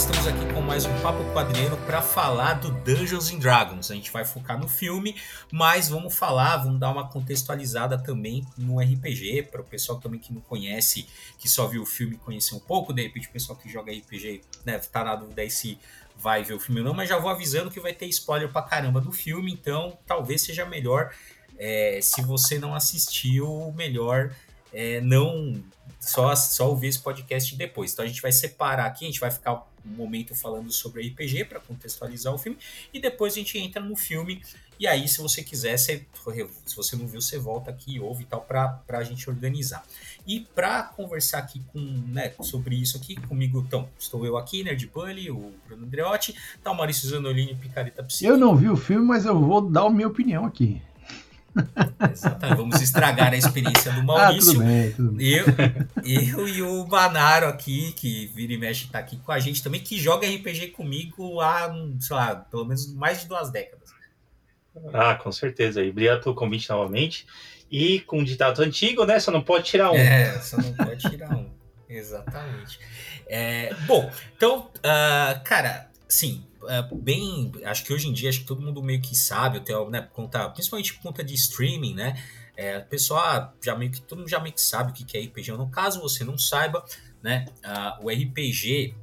estamos aqui com mais um Papo Quadriano para falar do Dungeons and Dragons. A gente vai focar no filme, mas vamos falar, vamos dar uma contextualizada também no RPG, para o pessoal também que não conhece, que só viu o filme conhecer um pouco, de repente o pessoal que joga RPG né, tá na dúvida aí se vai ver o filme ou não, mas já vou avisando que vai ter spoiler pra caramba do filme, então talvez seja melhor, é, se você não assistiu, melhor é, não só, só ouvir esse podcast depois. Então a gente vai separar aqui, a gente vai ficar um momento falando sobre RPG para contextualizar o filme e depois a gente entra no filme e aí se você quiser, se você não viu, você volta aqui ouve e tal para a gente organizar. E para conversar aqui com, né, sobre isso aqui comigo, então, estou eu aqui, Nerd Bully, o Bruno Andreotti, tá o Maurício Zanolini, Picareta Psique. Eu não vi o filme, mas eu vou dar a minha opinião aqui. Exatamente. Vamos estragar a experiência do Maurício. Ah, tudo bem, tudo bem. Eu, eu e o Banaro aqui, que vira e mexe, tá aqui com a gente também, que joga RPG comigo há, sei lá, pelo menos mais de duas décadas. Ah, com certeza. E obrigado pelo convite novamente. E com um ditado antigo, né? Só não pode tirar um. É, só não pode tirar um. Exatamente. É, bom, então, uh, cara, sim, é, bem. Acho que hoje em dia, acho que todo mundo meio que sabe, até, né, por conta, principalmente por conta de streaming, né? É, o pessoal já meio que todo mundo já meio que sabe o que é RPG. No caso você não saiba, né? O RPG,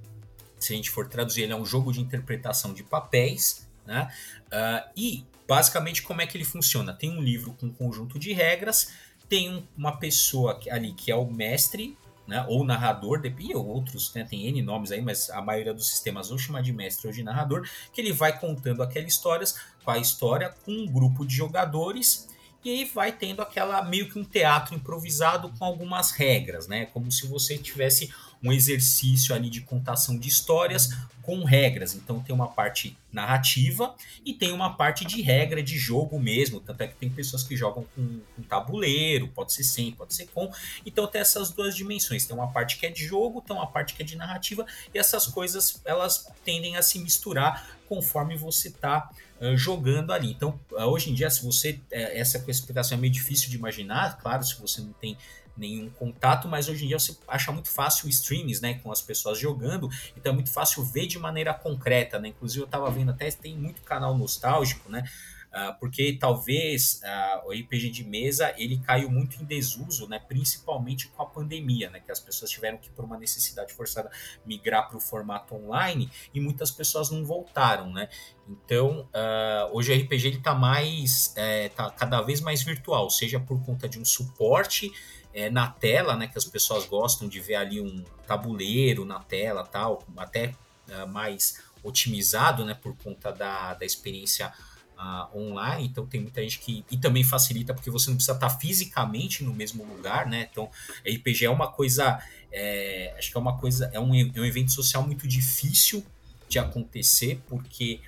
se a gente for traduzir, ele é um jogo de interpretação de papéis, né? Uh, e basicamente como é que ele funciona? Tem um livro com um conjunto de regras, tem uma pessoa ali que é o mestre né, ou narrador, e outros, né, tem N nomes aí, mas a maioria dos sistemas ou chama de mestre ou de narrador, que ele vai contando aquelas histórias, com a história com um grupo de jogadores, e aí vai tendo aquela meio que um teatro improvisado com algumas regras, né? Como se você tivesse um exercício ali de contação de histórias com regras. Então tem uma parte narrativa e tem uma parte de regra de jogo mesmo. Tanto é que tem pessoas que jogam com, com tabuleiro, pode ser sem, pode ser com. Então tem essas duas dimensões. Tem uma parte que é de jogo, tem uma parte que é de narrativa, e essas coisas elas tendem a se misturar conforme você está uh, jogando ali. Então, uh, hoje em dia, se você. Uh, essa explicação é meio difícil de imaginar, claro, se você não tem nenhum contato, mas hoje em dia você acha muito fácil streams, né, com as pessoas jogando, então é muito fácil ver de maneira concreta, né, inclusive eu estava vendo até, tem muito canal nostálgico, né, Uh, porque talvez uh, o RPG de mesa ele caiu muito em desuso, né, principalmente com a pandemia, né, que as pessoas tiveram que por uma necessidade forçada migrar para o formato online e muitas pessoas não voltaram, né. Então uh, hoje o RPG ele está mais, é, tá cada vez mais virtual, seja por conta de um suporte é, na tela, né, que as pessoas gostam de ver ali um tabuleiro na tela, tal, até uh, mais otimizado, né, por conta da, da experiência uh, online. Então tem muita gente que e também facilita porque você não precisa estar fisicamente no mesmo lugar, né? Então RPG é uma coisa, é, acho que é uma coisa, é um, é um evento social muito difícil de acontecer porque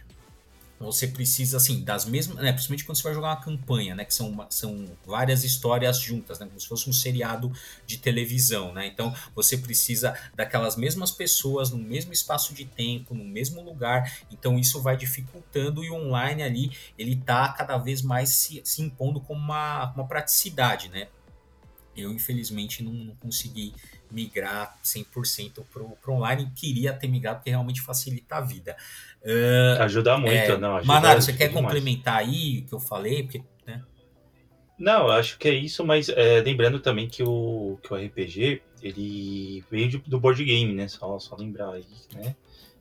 você precisa, assim, das mesmas. Né, principalmente quando você vai jogar uma campanha, né? Que são, uma, são várias histórias juntas, né? Como se fosse um seriado de televisão, né? Então você precisa daquelas mesmas pessoas no mesmo espaço de tempo, no mesmo lugar. Então isso vai dificultando e o online ali ele tá cada vez mais se, se impondo como uma, uma praticidade, né? Eu, infelizmente, não, não consegui migrar 100% para o online. Queria ter migrado porque realmente facilita a vida. Uh, ajuda muito, é, não. Ajuda, Manaro, você quer demais. complementar aí o que eu falei? Porque, né? Não, acho que é isso, mas é, lembrando também que o, que o RPG ele veio de, do board game, né? Só, só lembrar aí, né?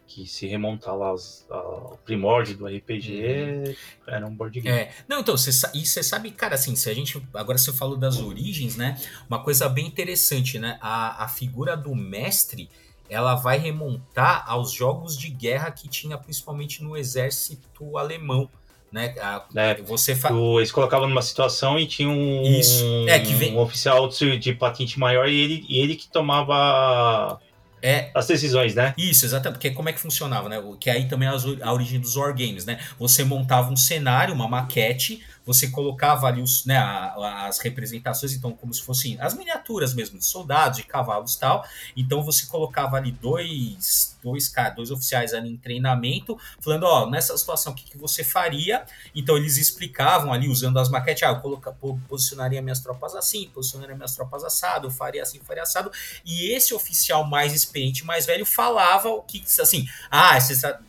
Que se remontar lá aos, ao primórdio do RPG, uhum. era um board game. É. Não, então, cê, e você sabe, cara, assim, se a gente. Agora você falou das origens, né? Uma coisa bem interessante, né? A, a figura do mestre ela vai remontar aos jogos de guerra que tinha principalmente no exército alemão. Né? A, é, você fa... Eles colocavam numa situação e tinha um, Isso. É, que vem... um oficial de, de patente maior e ele, e ele que tomava é, as decisões, né? Isso, exatamente. Porque como é que funcionava, né? Que aí também é a origem dos wargames, né? Você montava um cenário, uma maquete, você colocava ali os, né, as representações, então, como se fossem as miniaturas mesmo, de soldados, de cavalos e tal. Então você colocava ali dois, dois, dois oficiais ali em treinamento, falando, ó, nessa situação, o que, que você faria? Então eles explicavam ali, usando as maquetes, ah, eu coloca, posicionaria minhas tropas assim, posicionaria minhas tropas assado, eu faria assim, faria assado. E esse oficial mais experiente, mais velho, falava o que, assim, ah,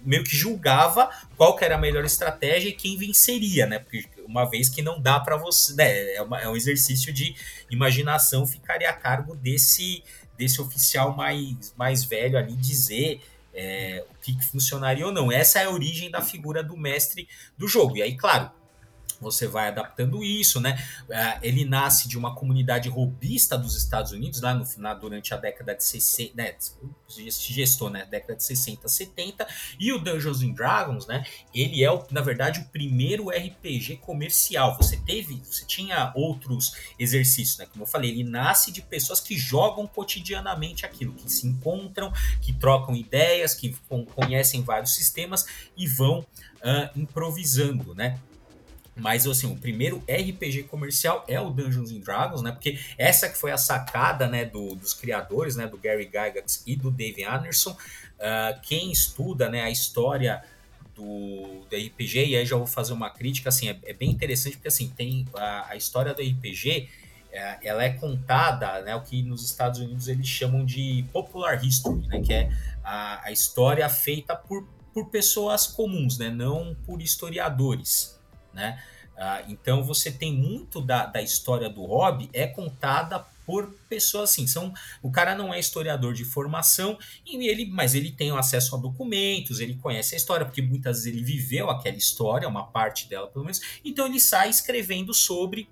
meio que julgava qual que era a melhor estratégia e quem venceria, né? Porque uma vez que não dá para você, né? É, uma, é um exercício de imaginação, ficaria a cargo desse desse oficial mais, mais velho ali dizer é, o que, que funcionaria ou não. Essa é a origem da figura do mestre do jogo. E aí, claro, você vai adaptando isso, né? É, ele nasce de uma comunidade robista dos Estados Unidos, lá no final, durante a década de 60, né? gestor, né? Década de 60, 70. E o Dungeons and Dragons, né? Ele é, na verdade, o primeiro RPG comercial. Você teve, você tinha outros exercícios, né? Como eu falei, ele nasce de pessoas que jogam cotidianamente aquilo, que se encontram, que trocam ideias, que conhecem vários sistemas e vão uh, improvisando, né? Mas assim, o primeiro RPG comercial é o Dungeons and Dragons, né? Porque essa que foi a sacada, né, do, dos criadores, né, do Gary Gygax e do Dave Anderson. Uh, quem estuda, né, a história do, do RPG, e aí já vou fazer uma crítica, assim, é, é bem interessante porque assim, tem a, a história do RPG, é, ela é contada, né, o que nos Estados Unidos eles chamam de popular history, né, que é a, a história feita por, por pessoas comuns, né, não por historiadores né? Ah, então você tem muito da, da história do hobby é contada por pessoas assim. São, o cara não é historiador de formação, e ele, mas ele tem acesso a documentos, ele conhece a história, porque muitas vezes ele viveu aquela história, uma parte dela pelo menos, então ele sai escrevendo sobre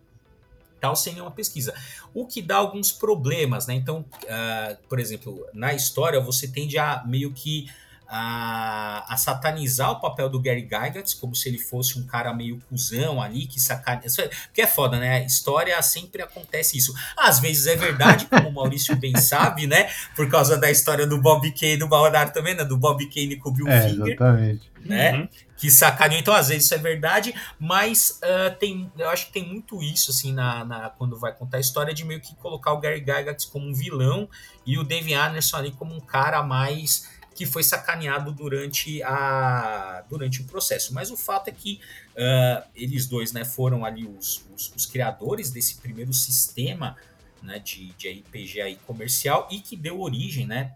tal sem nenhuma pesquisa. O que dá alguns problemas, né? Então, uh, por exemplo, na história você tende a meio que a, a, satanizar o papel do Gary Gygax como se ele fosse um cara meio cuzão ali, que sacaneia. É, porque é foda, né? História sempre acontece isso. Às vezes é verdade, como o Maurício bem sabe, né? Por causa da história do Bob Kane e do Baldar também, né? Do Bob Kane com o Bill é, Finger. Exatamente. Né? Uhum. Que sacaneou. Então, às vezes isso é verdade, mas uh, tem, eu acho que tem muito isso, assim, na, na, quando vai contar a história, de meio que colocar o Gary Gygax como um vilão e o Dave Anderson ali como um cara mais que foi sacaneado durante, a, durante o processo. Mas o fato é que uh, eles dois né, foram ali os, os, os, criadores desse primeiro sistema né, de, de RPG aí comercial e que deu origem né,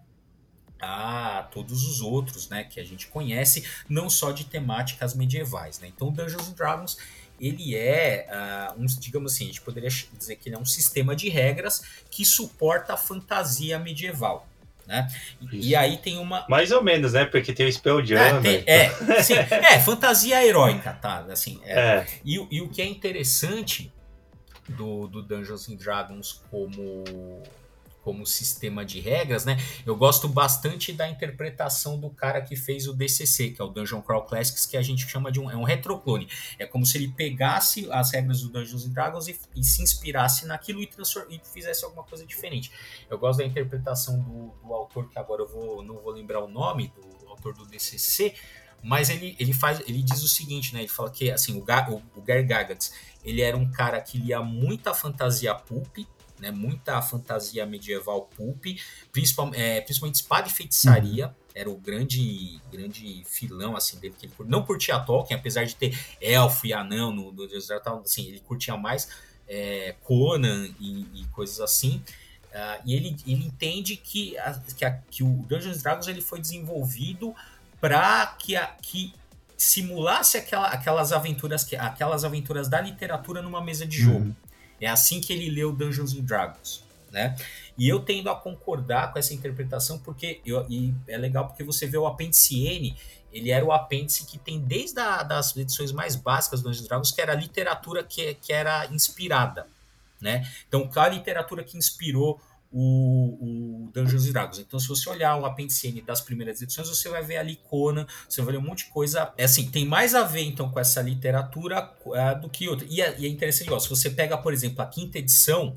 a todos os outros né, que a gente conhece, não só de temáticas medievais. Né? Então, Dungeons and Dragons ele é, uh, um, digamos assim, a gente poderia dizer que ele é um sistema de regras que suporta a fantasia medieval. Né? E aí tem uma. Mais ou menos, né? Porque tem o Spell Jam. É, tem, é, sim, é, fantasia heróica, tá? Assim, é. é. E, e o que é interessante do, do Dungeons and Dragons como como sistema de regras, né? Eu gosto bastante da interpretação do cara que fez o DCC, que é o Dungeon Crawl Classics, que a gente chama de um, é um retroclone. É como se ele pegasse as regras do Dungeons and Dragons e, e se inspirasse naquilo e, e, fizesse alguma coisa diferente. Eu gosto da interpretação do, do autor, que agora eu vou, não vou lembrar o nome, do autor do DCC, mas ele, ele faz ele diz o seguinte né ele fala que assim o, o, o Gary Gygax ele era um cara que lia muita fantasia pulp né? Muita fantasia medieval pulp, principalmente, é, principalmente espada e feitiçaria. Uhum. Era o grande grande filão assim dele que ele não curtia Tolkien, apesar de ter elfo e anão no, no assim, ele curtia mais é, Conan e, e, coisas assim. Uh, e ele, ele entende que, a, que, a, que o Dungeons Dragons ele foi desenvolvido para que, a, que simulasse aquela, aquelas aventuras que aquelas aventuras da literatura numa mesa de jogo. Uhum. É assim que ele leu Dungeons and Dragons, né? E eu tendo a concordar com essa interpretação porque eu, e é legal porque você vê o apêndice N, ele era o apêndice que tem desde a, das edições mais básicas do Dungeons Dragons, que era a literatura que, que era inspirada, né? Então, qual a literatura que inspirou o, o Dungeons Dragons. Então, se você olhar o apêndice N das primeiras edições, você vai ver ali Conan, você vai ver um monte de coisa. É assim, tem mais a ver então com essa literatura uh, do que outra. E é, e é interessante, ó, se você pega, por exemplo, a quinta edição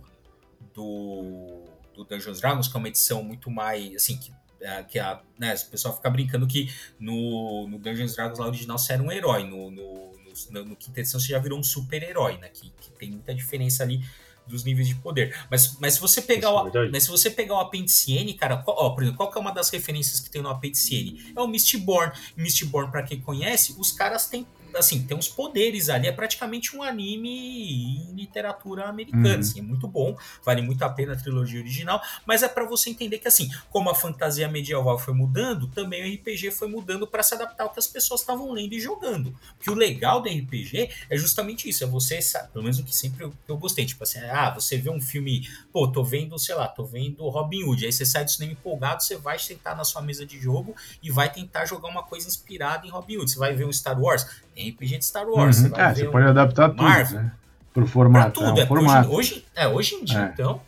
do, do Dungeons Dragons, que é uma edição muito mais assim que é, que a, né, o pessoal fica brincando que no, no Dungeons Dragons lá original você era um herói, no, no, no no, quinta edição você já virou um super-herói, né? Que, que, tem muita diferença ali dos níveis de poder. Mas, mas se você pegar o, é mas se você pegar o apêndice N, cara, qual, ó, por exemplo, qual que é uma das referências que tem no apêndice N? É o Mistborn. Mistborn, para quem conhece, os caras têm assim, tem uns poderes ali, é praticamente um anime em literatura americana, uhum. assim, é muito bom, vale muito a pena a trilogia original, mas é para você entender que assim, como a fantasia medieval foi mudando, também o RPG foi mudando para se adaptar ao que as pessoas estavam lendo e jogando. Que o legal do RPG é justamente isso, é você, pelo menos o que sempre eu, eu gostei, tipo assim, ah, você vê um filme, pô, tô vendo, sei lá, tô vendo Robin Hood, aí você sai do cinema empolgado, você vai sentar na sua mesa de jogo e vai tentar jogar uma coisa inspirada em Robin Hood. Você vai ver um Star Wars, tem RPG de Star Wars. Uhum. Você, é, você um pode adaptar Marvel, tudo, né? Pro formato. Pra tudo, é, um formato. Hoje, hoje, é, hoje em dia, é. então,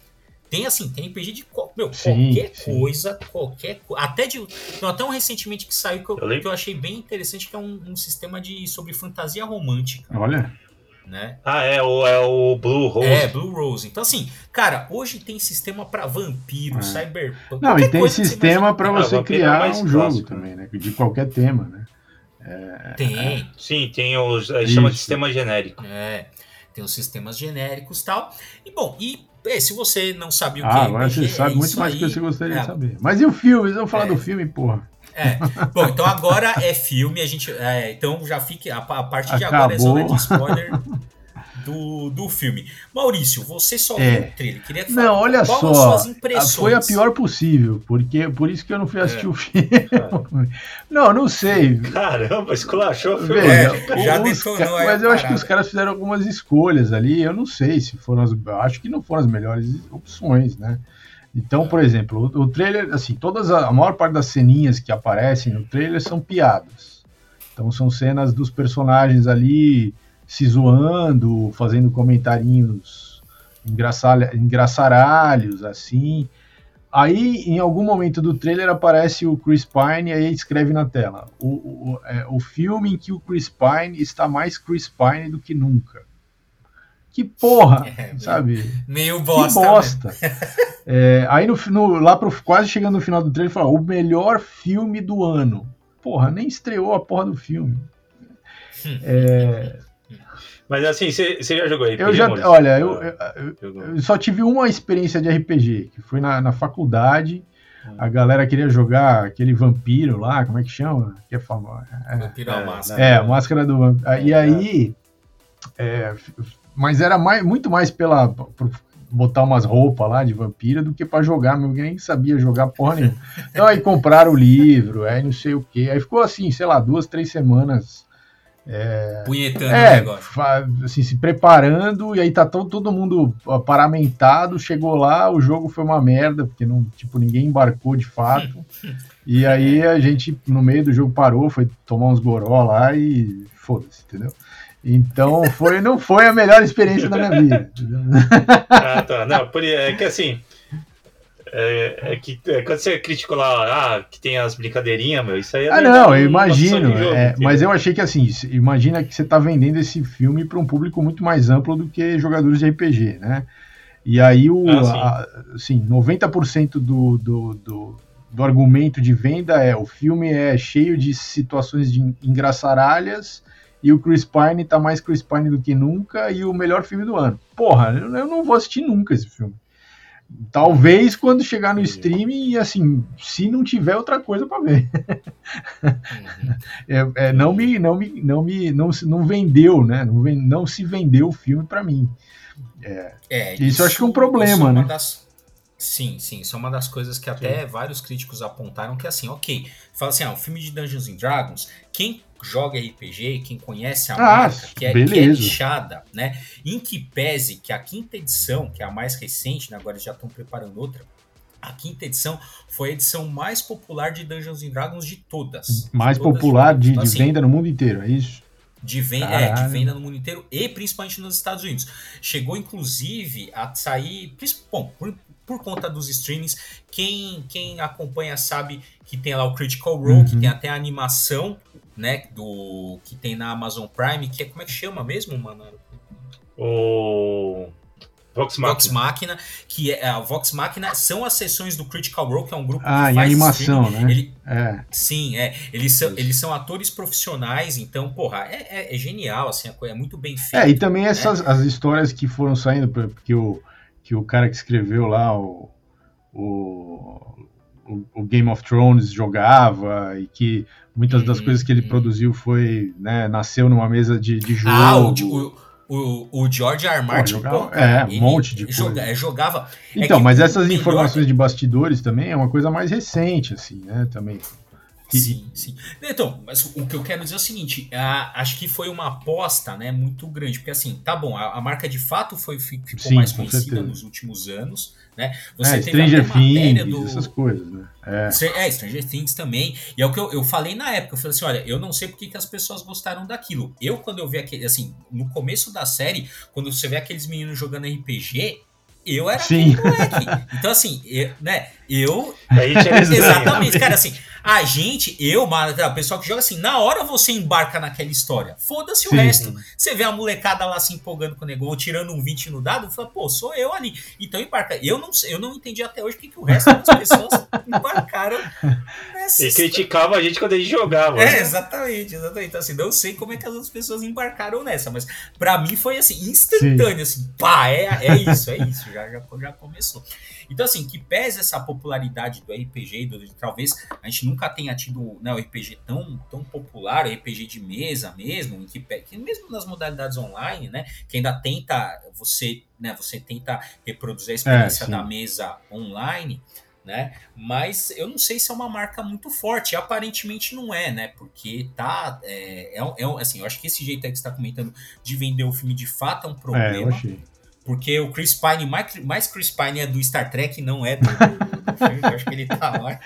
tem assim, tem RPG de meu, sim, qualquer sim. coisa, qualquer Até de. Não, até um recentemente que saiu que eu, eu, que eu achei bem interessante, que é um, um, sistema de sobre fantasia romântica. Olha. Né? Ah, é o, é o Blue Rose. É, Blue Rose. Então, assim, cara, hoje tem sistema para vampiro, é. cyberpunk. Não, e tem sistema para você, você criar um jogo clássico. também, né? De qualquer tema, né? É, tem. É. Sim, tem os. A gente chama de sistema genérico. É. Tem os sistemas genéricos e tal. E bom, e é, se você não sabe o ah, que é. Agora você sabe muito mais do que você gostaria de é. saber. Mas e o filme? Vamos falar do filme, porra. É. Bom, então agora é filme, a gente. É, então já fique. A, a partir de Acabou. agora é zona de spoiler do, do filme. Maurício, você só é. viu o trailer. Queria falar, não, olha só. Foi a pior possível, porque por isso que eu não fui assistir é. o filme. não, não sei. Caramba, esculachou o filme. É, já detonou Mas eu acho que os caras fizeram algumas escolhas ali. Eu não sei se foram as. Acho que não foram as melhores opções, né? Então, por exemplo, o, o trailer, assim, todas a, a maior parte das ceninhas que aparecem no trailer são piadas. Então são cenas dos personagens ali se zoando, fazendo comentarinhos engraçaralhos, assim. Aí, em algum momento do trailer, aparece o Chris Pine e aí escreve na tela: o, o, é, o filme em que o Chris Pine está mais Chris Pine do que nunca. Que porra, é, sabe? Meio bosta. Que bosta. é, aí, no, no, lá pro, quase chegando no final do trailer, fala: o melhor filme do ano. Porra, nem estreou a porra do filme. é, mas assim, você já jogou RPG? Eu já, olha, eu, eu, eu, só tive uma experiência de RPG, que foi na, na faculdade. A galera queria jogar aquele vampiro lá, como é que chama? Que é famoso. É, vampiro é, máscara. É, a máscara do vampiro. E aí. É, mas era mais, muito mais pela. Por botar umas roupas lá de vampiro do que para jogar, meu nem sabia jogar porra nenhuma. Então aí compraram o livro, aí não sei o que. Aí ficou assim, sei lá, duas, três semanas é, Punhetando é, o negócio. Assim, se preparando, e aí tá todo, todo mundo paramentado, chegou lá, o jogo foi uma merda, porque não, tipo, ninguém embarcou de fato. e aí a gente, no meio do jogo, parou, foi tomar uns goró lá e foda-se, entendeu? Então foi, não foi a melhor experiência da minha vida. ah, tá. Não, por, é que assim, é, é, que é, quando você criticou lá, ah, que tem as brincadeirinhas, meu, isso aí é. Ah, não, eu imagino. Jogo, é, mas eu achei que assim, imagina que você está vendendo esse filme para um público muito mais amplo do que jogadores de RPG, né? E aí, o, ah, a, assim, 90% do, do, do, do argumento de venda é o filme é cheio de situações de engraçaralhas e o Chris Pine tá mais Chris Pine do que nunca e o melhor filme do ano. Porra, eu não vou assistir nunca esse filme. Talvez quando chegar no streaming e assim, se não tiver outra coisa para ver. Uhum. é, é, não me, não me, não me, não, não vendeu, né? Não, não se vendeu o filme para mim. É, é isso, isso, acho que é um problema, é né? Das... Sim, sim, isso é uma das coisas que até sim. vários críticos apontaram que assim, ok, fala assim, ah, o filme de Dungeons and Dragons, quem joga RPG, quem conhece a ah, marca, que é, que é lixada, né? Em que pese que a quinta edição, que é a mais recente, né? agora eles já estão preparando outra, a quinta edição foi a edição mais popular de Dungeons and Dragons de todas. Mais de todas popular de, então, de assim, venda no mundo inteiro, é isso? De venda, é, de venda no mundo inteiro e principalmente nos Estados Unidos. Chegou, inclusive, a sair. Bom, por, por conta dos streamings. Quem, quem acompanha sabe que tem lá o Critical Role, uhum. que tem até a animação né, do que tem na Amazon Prime, que é como é que chama mesmo, mano? O Vox Machina. Vox Machina, que é a Vox Machina são as sessões do Critical Role, que é um grupo ah, que faz animação, streaming. né? Ele, é. Sim, é. Eles são, eles são atores profissionais, então, porra, é, é, é genial, assim, é muito bem feito. É, e também né? essas as histórias que foram saindo, porque o, que o cara que escreveu lá o, o, o Game of Thrones jogava e que muitas das coisas que ele uhum. produziu foi, né, nasceu numa mesa de, de jogo. Ah, o, o o, George R. Martin, pô, jogava, pô, é, um monte de coisa. Joga, jogava. É então, é mas essas informações de bastidores também é uma coisa mais recente, assim, né? Também. Sim, sim. Então, mas o que eu quero dizer é o seguinte: a, acho que foi uma aposta né, muito grande, porque assim, tá bom, a, a marca de fato foi, ficou sim, mais conhecida nos últimos anos, né? Você é, teve Stranger Things, do... essas coisas, né? É. é, Stranger Things também. E é o que eu, eu falei na época, eu falei assim, olha, eu não sei porque que as pessoas gostaram daquilo. Eu, quando eu vi aquele, assim, no começo da série, quando você vê aqueles meninos jogando RPG, eu era Sim. moleque. Então, assim, eu, né, eu... Exatamente, cara, assim, a gente, eu, o pessoal que joga assim, na hora você embarca naquela história. Foda-se o resto. Você vê a molecada lá se empolgando com o negócio, tirando um 20 no dado, fala, pô, sou eu ali. Então embarca. Eu não, eu não entendi até hoje porque que o resto das pessoas embarcaram nessa E criticava a gente quando a gente jogava. É, né? exatamente, exatamente. Então, assim, não sei como é que as outras pessoas embarcaram nessa, mas para mim foi assim, instantâneo, Sim. assim, pá, é, é isso, é isso, já, já, já começou. Então, assim, que pese essa popularidade do RPG, do, talvez a gente nunca tenha tido né, o RPG tão, tão popular, o RPG de mesa mesmo, que, que mesmo nas modalidades online, né, que ainda tenta você, né, você tenta reproduzir a experiência é, da mesa online, né? Mas eu não sei se é uma marca muito forte. Aparentemente não é, né? Porque tá. É, é, é assim, eu acho que esse jeito aí que você está comentando de vender o filme de fato é um problema. É, eu achei. Porque o Chris Pine, mais Chris Pine é do Star Trek, não é do, do, do filme, eu acho que ele tá lá.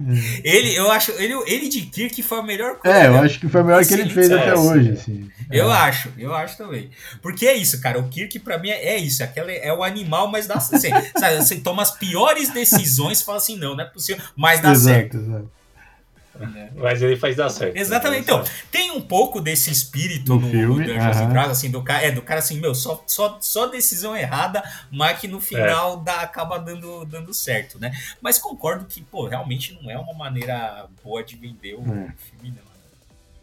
Ele, eu acho, ele, ele de Kirk foi a melhor coisa. É, eu acho que foi a melhor que ele fez até hoje, assim. Eu é. acho, eu acho também. Porque é isso, cara, o Kirk pra mim é, é isso, aquela, é o animal, mas dá, assim, sabe, você toma as piores decisões e fala assim, não, não é possível, mas dá exato, certo. Exato. Né? Mas ele faz dar certo. Exatamente. Então, tem um pouco desse espírito no, no filme, no Dungeons uh -huh. assim, do cara, é, do cara assim, meu, só, só, só decisão errada, mas que no final é. dá, acaba dando, dando certo, né? Mas concordo que, pô, realmente não é uma maneira boa de vender o é. filme, não.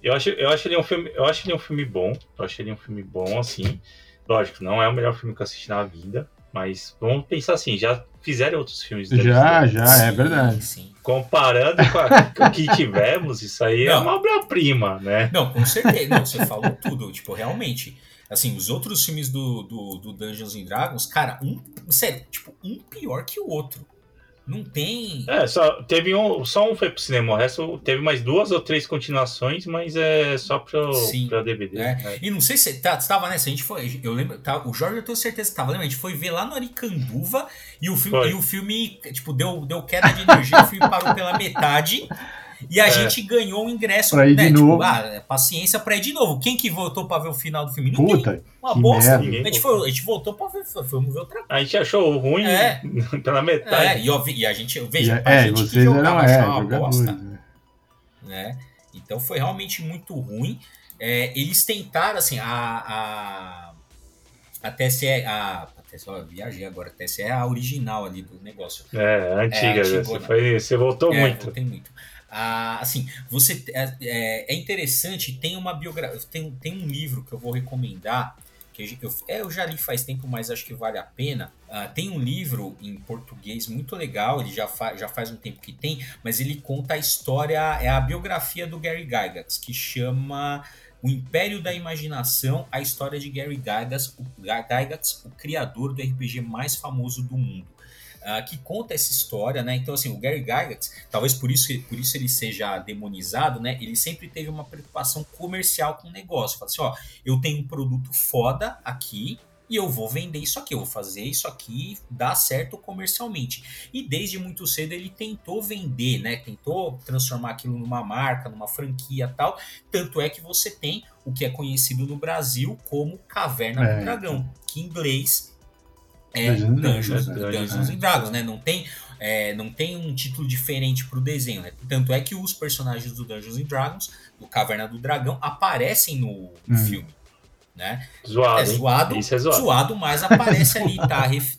Eu acho, eu acho ele um filme, eu acho ele um filme bom. Eu acho ele um filme bom, assim. Lógico, não é o melhor filme que eu assisti na vida, mas vamos pensar assim, já fizeram outros filmes. Já, já, é verdade. Sim comparando com, a, com, o que tivemos, isso aí é não. é uma obra-prima, né? Não, com certeza. Não, você falou tudo. Tipo, realmente. Assim, os outros filmes do, do, do Dungeons and Dragons, cara, um. Sério, tipo, um pior que o outro. Não tem. É, só teve um, só um foi pro cinema, o resto teve mais duas ou três continuações, mas é só pro, Sim, pra DVD. É. É. E não sei se tá, você tava nessa, a gente foi. Eu lembro, tá, o Jorge eu tenho certeza que tava, lembra? A gente foi ver lá no Aricanduva e o filme, e o filme tipo, deu, deu queda de energia, o filme parou pela metade. E a é. gente ganhou o ingresso, pra ir né? De tipo, novo. Ah, paciência pra ir de novo. Quem que voltou pra ver o final do filme? Ninguém. Puta, Uma bosta. A gente, foi, a gente voltou pra ver, fomos ver outra coisa. A gente achou ruim é. pela metade. É, e, eu, e a gente, veja, e, a é, gente que jogava é, uma bosta. Né? né? Então foi realmente muito ruim. É, eles tentaram, assim, a, a, a TSE, a, a viajei agora, a TSE é a original ali do negócio. É, a antiga, é, você, foi, você voltou é, muito. Voltei muito. Ah, assim, você é, é, é interessante, tem uma biografia, tem, tem um livro que eu vou recomendar, que eu, é, eu já li faz tempo, mas acho que vale a pena. Ah, tem um livro em português muito legal, ele já, fa, já faz um tempo que tem, mas ele conta a história, é a biografia do Gary Gygax, que chama O Império da Imaginação, a história de Gary Gygax, o, Gygax, o criador do RPG mais famoso do mundo uh, que conta essa história, né? Então, assim, o Gary Gygax, talvez por isso, por isso ele seja demonizado, né? Ele sempre teve uma preocupação comercial com o negócio. Fala assim, ó, eu tenho um produto foda aqui, e eu vou vender isso aqui, eu vou fazer isso aqui dar certo comercialmente. E desde muito cedo ele tentou vender, né? Tentou transformar aquilo numa marca, numa franquia tal. Tanto é que você tem o que é conhecido no Brasil como Caverna é. do Dragão, que em inglês é Dungeons, Dungeons, Dungeons and Dragons, né? Não tem, é, não tem um título diferente para o desenho, né? Tanto é que os personagens do Dungeons and Dragons, do Caverna do Dragão, aparecem no, no hum. filme. né? Zoado, é zoado, Isso é zoado. zoado, mas aparece ali, tá? Ref...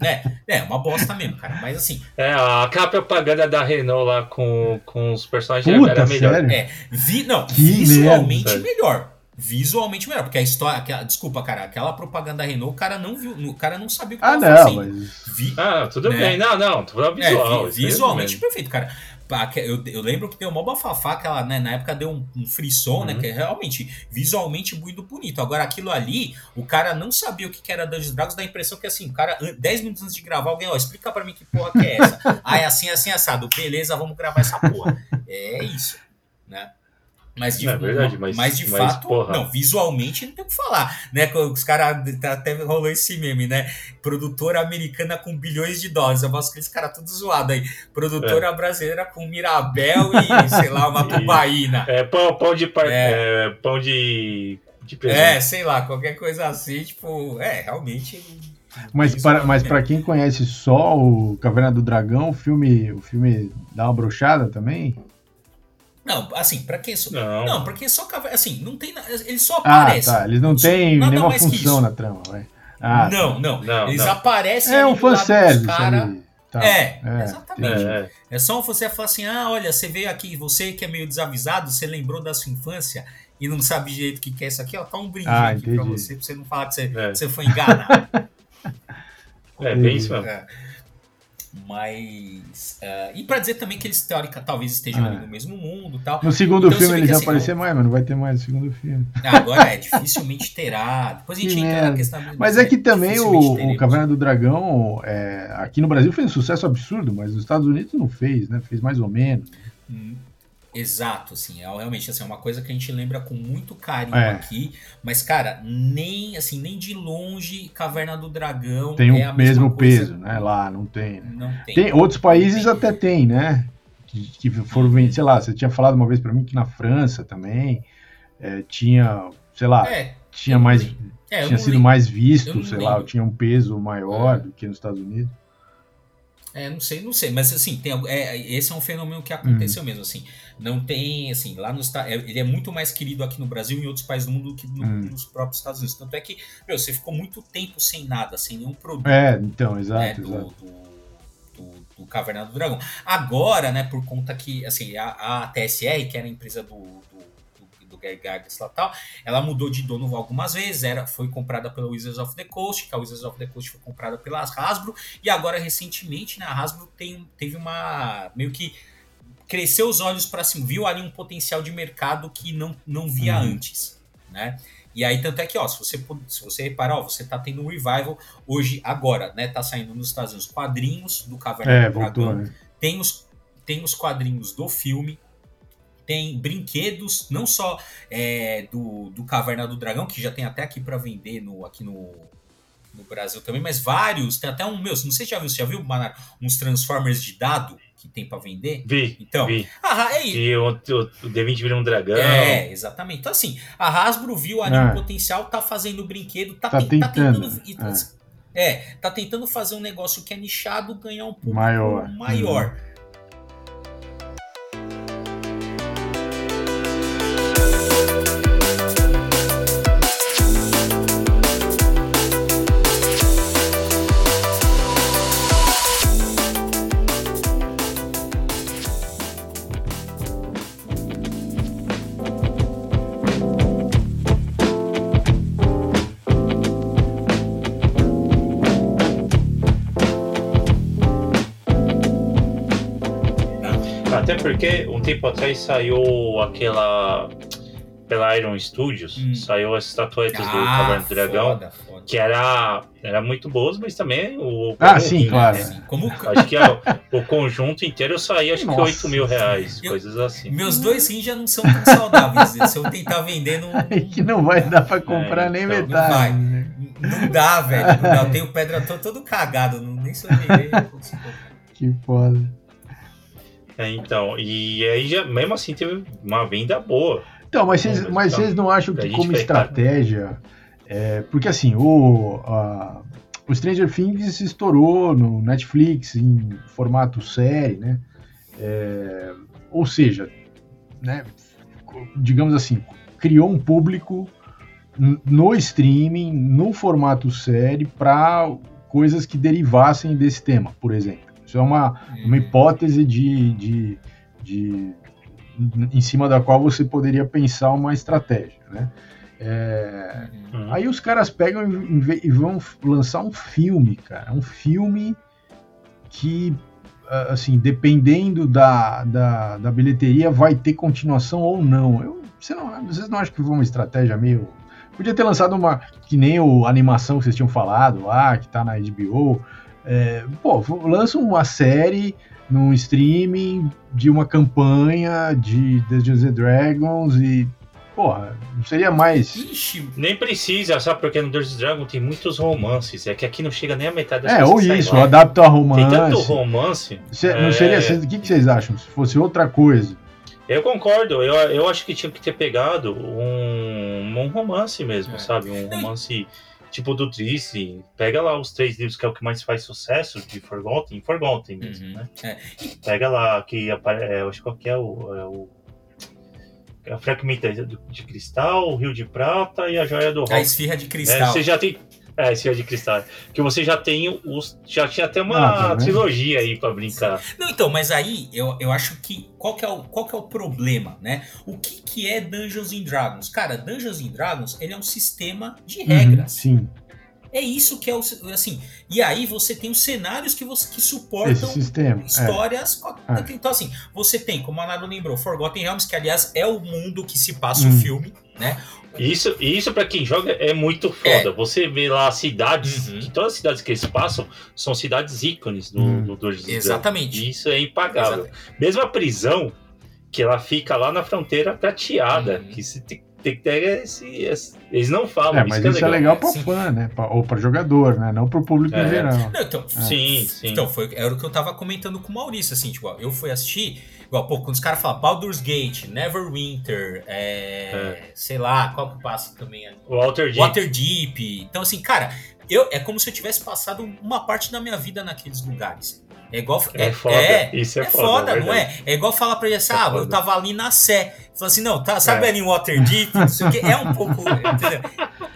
É. é, é uma bosta mesmo, cara. Mas assim. É, aquela propaganda da Renault lá com, com os personagens Puta, era melhor. Sério? É, vi, não, que visualmente merda, melhor. Visualmente melhor, porque a história. Aquela, desculpa, cara, aquela propaganda da Renault, o cara não viu. O cara não sabia o que ah, não, fazendo. Mas... Vi, ah, tudo né? bem. Não, não, falando visual. É, visualmente perfeito, cara. Eu, eu lembro que deu uma bafafá que ela, né, na época deu um, um frisson, né, uhum. né? Que é realmente visualmente muito bonito. Agora, aquilo ali, o cara não sabia o que, que era Dungeons Dragons, dá a impressão que assim, o cara, 10 minutos antes de gravar, alguém, ó, explica para mim que porra que é essa. ah, é assim, assim, assado. Beleza, vamos gravar essa porra. É isso, né? Mas de, é verdade, mas, mas de mas, fato, porra. não, visualmente não tem o que falar, né? Os caras tá, até rolou esse meme, né? Produtora americana com bilhões de dólares. Eu mostro aqueles caras tudo zoado aí. Produtora é. brasileira com Mirabel e, sei lá, uma tubaína. É, pão, pão de par... é. é. pão de, de É, sei lá, qualquer coisa assim, tipo, é, realmente. Mas para, mas para quem conhece só o Caverna do Dragão, o filme, o filme dá uma brochada também? Não, assim, pra quem só. Não, não porque só assim, não tem. Eles só aparecem. Ah, tá. Eles não têm nenhuma função na trama, vai. Ah, não, tá. não, não, Eles não. aparecem. É um fanservice. Cara... Tá. É, é, exatamente. É, é. só você falar assim: ah, olha, você veio aqui, você que é meio desavisado, você lembrou da sua infância e não sabe direito o que é isso aqui, ó, tá um brinde ah, aqui pra você, pra você não falar que você, é. você foi enganado. é, bem isso mesmo. É. Mas. Uh, e para dizer também que eles, teóricamente, talvez estejam ah. ali no mesmo mundo tal. No segundo então, filme eles vão assim, aparecer mais, mas não vai ter mais no segundo filme. Agora é, dificilmente terá. Depois a gente que entra merda. na questão. Mas é que também o, o Caverna do Dragão, é, aqui no Brasil fez um sucesso absurdo, mas nos Estados Unidos não fez, né? Fez mais ou menos. Hum. Exato, assim, é realmente assim, é uma coisa que a gente lembra com muito carinho é. aqui, mas cara, nem assim, nem de longe Caverna do Dragão tem o é mesmo peso, né? Lá não tem. Né? Não tem. tem outros países tem. até tem, né? Que, que foram, sei lá, você tinha falado uma vez para mim que na França também é, tinha, sei lá, é, tinha mais é, tinha sido mais visto, sei lembro. lá, tinha um peso maior é. do que nos Estados Unidos. É, não sei, não sei, mas assim, tem, é, esse é um fenômeno que aconteceu uhum. mesmo, assim. Não tem, assim, lá no é, ele é muito mais querido aqui no Brasil e em outros países do mundo do que no, uhum. nos próprios Estados Unidos. Tanto é que, meu, você ficou muito tempo sem nada, sem nenhum produto. É, então, exato. Né, do, exato. Do, do, do, Caverna do Dragão. Agora, né, por conta que, assim, a, a TSR, que era a empresa do, Gary Gygax lá tal, ela mudou de dono algumas vezes, era, foi comprada pela Wizards of the Coast, que a Wizards of the Coast foi comprada pela Hasbro, e agora recentemente né, a Hasbro tem, teve uma meio que cresceu os olhos para cima, viu ali um potencial de mercado que não, não via uhum. antes, né? E aí, tanto é que, ó, se você, se você reparar, ó, você tá tendo um revival hoje, agora, né? Tá saindo nos Estados Unidos quadrinhos do Caverna é, do Dragão. Né? Tem, os, tem os quadrinhos do filme, tem brinquedos, não só é, do, do Caverna do Dragão, que já tem até aqui para vender no, aqui no, no Brasil também, mas vários, tem até um, meu, não sei se já viu, você já viu, Manar, uns Transformers de dado que tem para vender? Vi, então, vi. Ah, é isso. E o, o, o D20 vira um dragão. É, exatamente. Então, assim, a Hasbro viu ali o um potencial, tá fazendo brinquedo, tá, tá, tem, tentando. Tá tentando é. é. tá tentando fazer um negócio que é nichado, ganhar um pouco maior. maior. Uhum. Porque um tempo atrás saiu aquela. Pela Iron Studios, hum. saiu as estatuetas ah, do Caverna do Dragão, foda, foda. que era, era muito boas, mas também o. Ah, sim, né? claro. Né? Como... Acho que a, o conjunto inteiro saía, acho Nossa. que 8 mil reais, eu, coisas assim. Meus dois rins já não são tão saudáveis. Se eu tentar vender, não. que não vai dar pra comprar é, nem então, metade. Não vai. Né? Não dá, velho. Não dá. Eu tenho pedra todo, todo cagado, não, nem sou vender. que foda. É, então, e aí já, mesmo assim teve uma venda boa. Então, mas vocês, mas vocês não acham que como estratégia, é, porque assim, o, a, o Stranger Things estourou no Netflix em formato série, né? É, ou seja, né, digamos assim, criou um público no streaming, no formato série, para coisas que derivassem desse tema, por exemplo. Isso é uma, uma uhum. hipótese de, de, de, em cima da qual você poderia pensar uma estratégia, né? É, uhum. Aí os caras pegam e, e, vão lançar um filme, cara, um filme que, assim, dependendo da, da, da bilheteria, vai ter continuação ou não. Eu, você não. Vocês não acham que foi uma estratégia meio Podia ter lançado uma. Que nem o, a animação que vocês tinham falado lá, que tá na HBO. É, pô, lança uma série num streaming de uma campanha de Dungeons and Dragons e. Porra, não seria mais. Ixi, nem precisa, sabe? Porque no Dungeons Dragons tem muitos romances. É que aqui não chega nem a metade das É, ou isso, adapta a romance. Tem tanto romance. Cê, não seria. É... O que, que vocês acham? Se fosse outra coisa. Eu concordo, eu, eu acho que tinha que ter pegado um, um romance mesmo, é. sabe? Um romance tipo do Triste. Pega lá os três livros que é o que mais faz sucesso de Forgotten, Forgotten mesmo, uhum. né? É. Pega lá que aparece, é, eu acho que é o, é o é a fragmenta de cristal, o rio de prata e a joia do rock. A esfirra de cristal. É, você já tem é, Esfera de Cristal. Que você já tem os. Já tinha até uma ah, tá trilogia aí pra brincar. Não, então, mas aí eu, eu acho que. Qual que, é o, qual que é o problema, né? O que, que é Dungeons and Dragons? Cara, Dungeons and Dragons ele é um sistema de regras. Uhum, sim. É isso que é o assim. E aí você tem os cenários que você que suportam sistema, é. histórias. É. Então assim, você tem, como a Nado lembrou, Forgotten Realms, que aliás é o mundo que se passa hum. o filme, né? Isso, isso para quem joga é muito foda. É. Você vê lá cidades, uhum. que todas as cidades que eles passam são cidades ícones do, uhum. do, do Exatamente. Isso é impagável. Exatamente. Mesmo a prisão, que ela fica lá na fronteira prateada, uhum. que se tem, que ter esse, esse, Eles não falam. É, mas isso, é legal, é legal para fã, né? Pra, ou para jogador, né? Não para o público é. em geral. Não, então, é. Sim, sim. Então, foi, era o que eu tava comentando com o Maurício, assim, tipo, eu fui assistir. Igual, pô, quando os caras falam Baldur's Gate, Neverwinter, é, é. sei lá, qual que passa também? Waterdeep. Waterdeep. Então, assim, cara, eu, é como se eu tivesse passado uma parte da minha vida naqueles lugares. É igual. É, é foda. É, Isso é, é foda, foda não é? É igual falar pra ele assim: é ah, eu tava ali na Sé. Fala assim, não, tá, sabe é. ali em Waterdeep? Isso aqui é um pouco. Entendeu?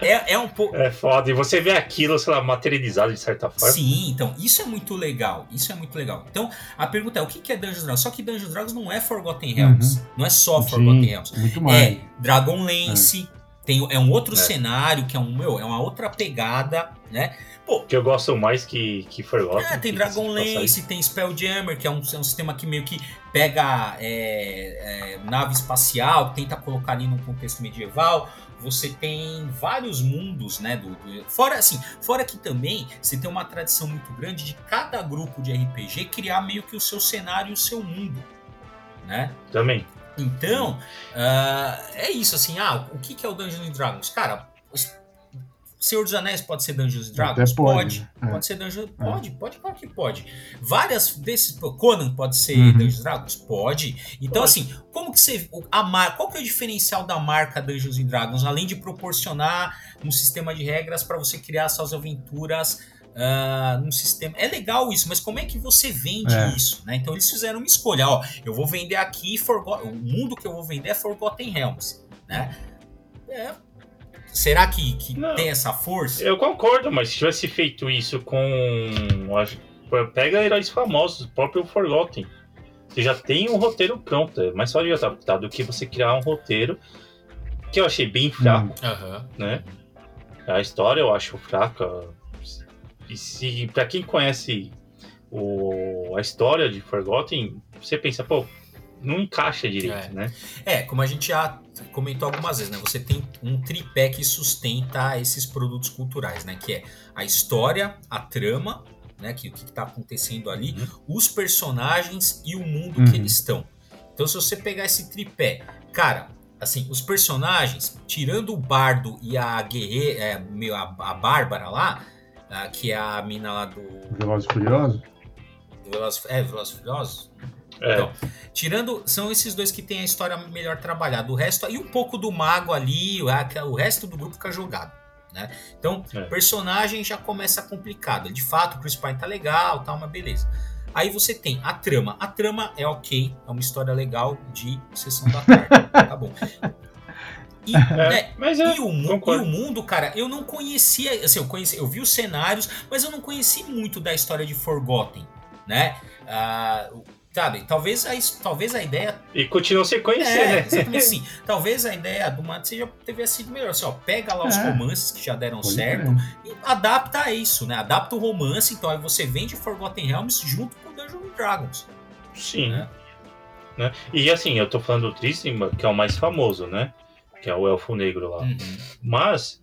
É, é um pouco. É foda. E você vê aquilo, sei lá, materializado de certa forma. Sim, então, isso é muito legal. Isso é muito legal. Então, a pergunta é: o que é Dungeons Dragons? Só que Dungeons Dragons não é Forgotten Realms. Uhum. Não é só Forgotten Sim, Realms. Muito mais. É Dragonlance. É. Tem, é um outro é. cenário, que é um meu, é uma outra pegada, né? Pô, que eu gosto mais que, que Forgotten. É, tem Dragonlance, tem Spelljammer, que é um, é um sistema que meio que pega é, é, nave espacial, tenta colocar ali num contexto medieval. Você tem vários mundos, né? Do, do, fora assim, fora que também você tem uma tradição muito grande de cada grupo de RPG criar meio que o seu cenário e o seu mundo, né? Também. Então, uh, é isso, assim, ah, o que é o Dungeons Dragons? Cara, Senhor dos Anéis pode ser Dungeons Dragons? pode. Pode. É. pode ser Dungeons é. Pode, pode, claro que pode. Várias desses. Conan pode ser uhum. Dungeons Dragons? Pode. Então, pode. assim, como que você. A mar, qual que é o diferencial da marca Dungeons Dragons? Além de proporcionar um sistema de regras para você criar suas aventuras uh, num sistema. É legal isso, mas como é que você vende é. isso? Né? Então eles fizeram uma escolha, ó, eu vou vender aqui Forgot... o mundo que eu vou vender é Forgotten Realms, né? É, será que, que tem essa força? Eu concordo, mas se tivesse feito isso com. Pega heróis famosos, o próprio Forgotten. Você já tem um roteiro pronto. É mais fácil de adaptar do que você criar um roteiro que eu achei bem fraco. Uhum. Né? A história eu acho fraca. E se para quem conhece o, a história de Forgotten, você pensa, pô, não encaixa direito, é. né? É, como a gente já comentou algumas vezes, né? Você tem um tripé que sustenta esses produtos culturais, né? Que é a história, a trama, né? Que o que está acontecendo ali, uhum. os personagens e o mundo uhum. que eles estão. Então, se você pegar esse tripé, cara, assim, os personagens, tirando o Bardo e a guerreira, é, a, a Bárbara lá, a, que é a mina lá do. Velozes Furiosos? Veloz, é, Velozes Furiosos? É. Então, tirando, são esses dois que têm a história melhor trabalhada. O resto, e um pouco do mago ali, o resto do grupo fica jogado. Né? Então, é. personagem já começa complicado. De fato, o Chris Pine tá legal, tá uma beleza. Aí você tem a trama. A trama é ok, é uma história legal de sessão da tarde. tá bom. E, é, né, mas é, e, o, e, o, mundo, cara, eu não conhecia, assim, eu conheci, eu vi os cenários, mas eu não conheci muito da história de Forgotten, né? Uh, sabe, talvez a, talvez a ideia... E continua sem conhecer, é, né? Exatamente assim. Talvez a ideia do Mato seja ter sido melhor, assim, ó, pega lá os é. romances que já deram certo e adapta a isso, né? Adapta o romance, então aí você vende Forgotten Realms junto com Dungeons Dragons. Sim. Né? Né? E assim, eu tô falando do Tristan, que é o mais famoso, né? Que é o Elfo Negro lá. Uhum. Mas,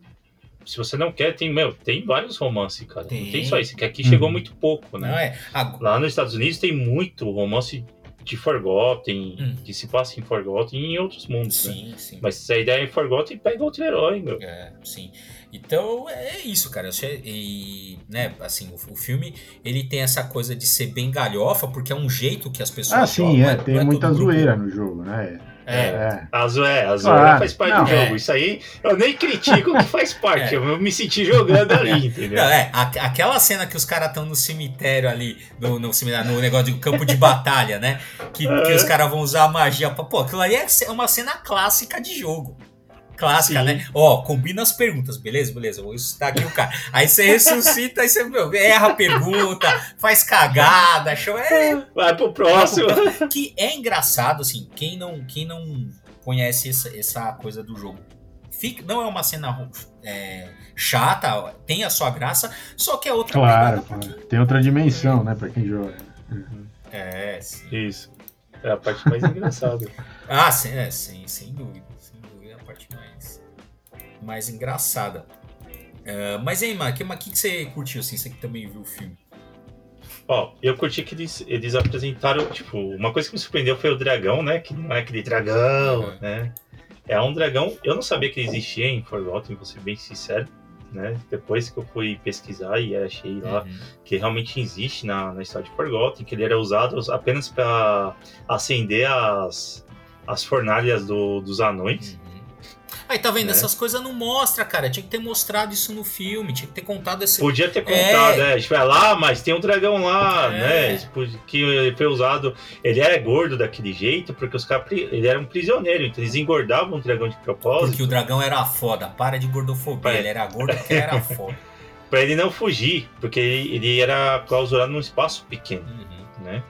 se você não quer, tem, meu, tem vários romances, cara. Tem. Não tem só isso, que aqui uhum. chegou muito pouco, né? Não é. Lá nos Estados Unidos tem muito romance de Forgotten, hum. que se passa em Forgotten e em outros mundos, né? sim, né? Sim. Mas se a ideia é Forgotten, pega outro herói, meu. É, sim. Então é isso, cara. E, né, assim, o, o, filme ele tem essa coisa de ser bem galhofa, porque é um jeito que as pessoas. Ah, sim, jogam, é. Né? Tem é muita zoeira no jogo, né? É. é. A, zoeira, a zoeira ah, faz parte não, do jogo. É. Isso aí eu nem critico que faz parte. É. Eu me senti jogando ali, entendeu? Não, é, aquela cena que os caras estão no cemitério ali, no, no, no, negócio de campo de batalha, né? Que, que os caras vão usar a magia. Pô, aquilo ali é uma cena clássica de jogo clássica, Sim. né? Ó, combina as perguntas, beleza? Beleza, vou estar aqui o cara. Aí você ressuscita, aí você meu, erra a pergunta, faz cagada, show. É, vai pro próximo. Que é engraçado, assim, quem não, quem não conhece essa, essa coisa do jogo. Fica, não é uma cena é, chata, tem a sua graça, só que é outra Claro, tem outra dimensão, né, pra quem joga. Uhum. É, sim. Isso. É a parte mais engraçada. Ah, sim, é, sim, sem dúvida mais engraçada. Uh, mas aí, Mark, o que, que você curtiu assim? Você que também viu o filme? Ó, eu curti que eles, eles apresentaram, tipo, uma coisa que me surpreendeu foi o dragão, né? Que não é aquele dragão, uhum. né? É um dragão, eu não sabia que existia em Forgotten, vou ser bem sincero, né? Depois que eu fui pesquisar e achei lá uhum. que realmente existe na, na história de Forgotten, que ele era usado apenas para acender as, as fornalhas do, dos anões. Uhum. Aí tá vendo? Né? Essas coisas não mostra, cara. Tinha que ter mostrado isso no filme, tinha que ter contado esse. Podia ter contado, é. é. Tipo, é lá, mas tem um dragão lá, é. né? Que foi usado. Ele era gordo daquele jeito, porque os caras. Ele era um prisioneiro, então eles engordavam o dragão de propósito. Porque o dragão era foda. Para de gordofobia. Ele era gordo porque era foda. pra ele não fugir, porque ele, ele era clausurado num espaço pequeno, uhum. né?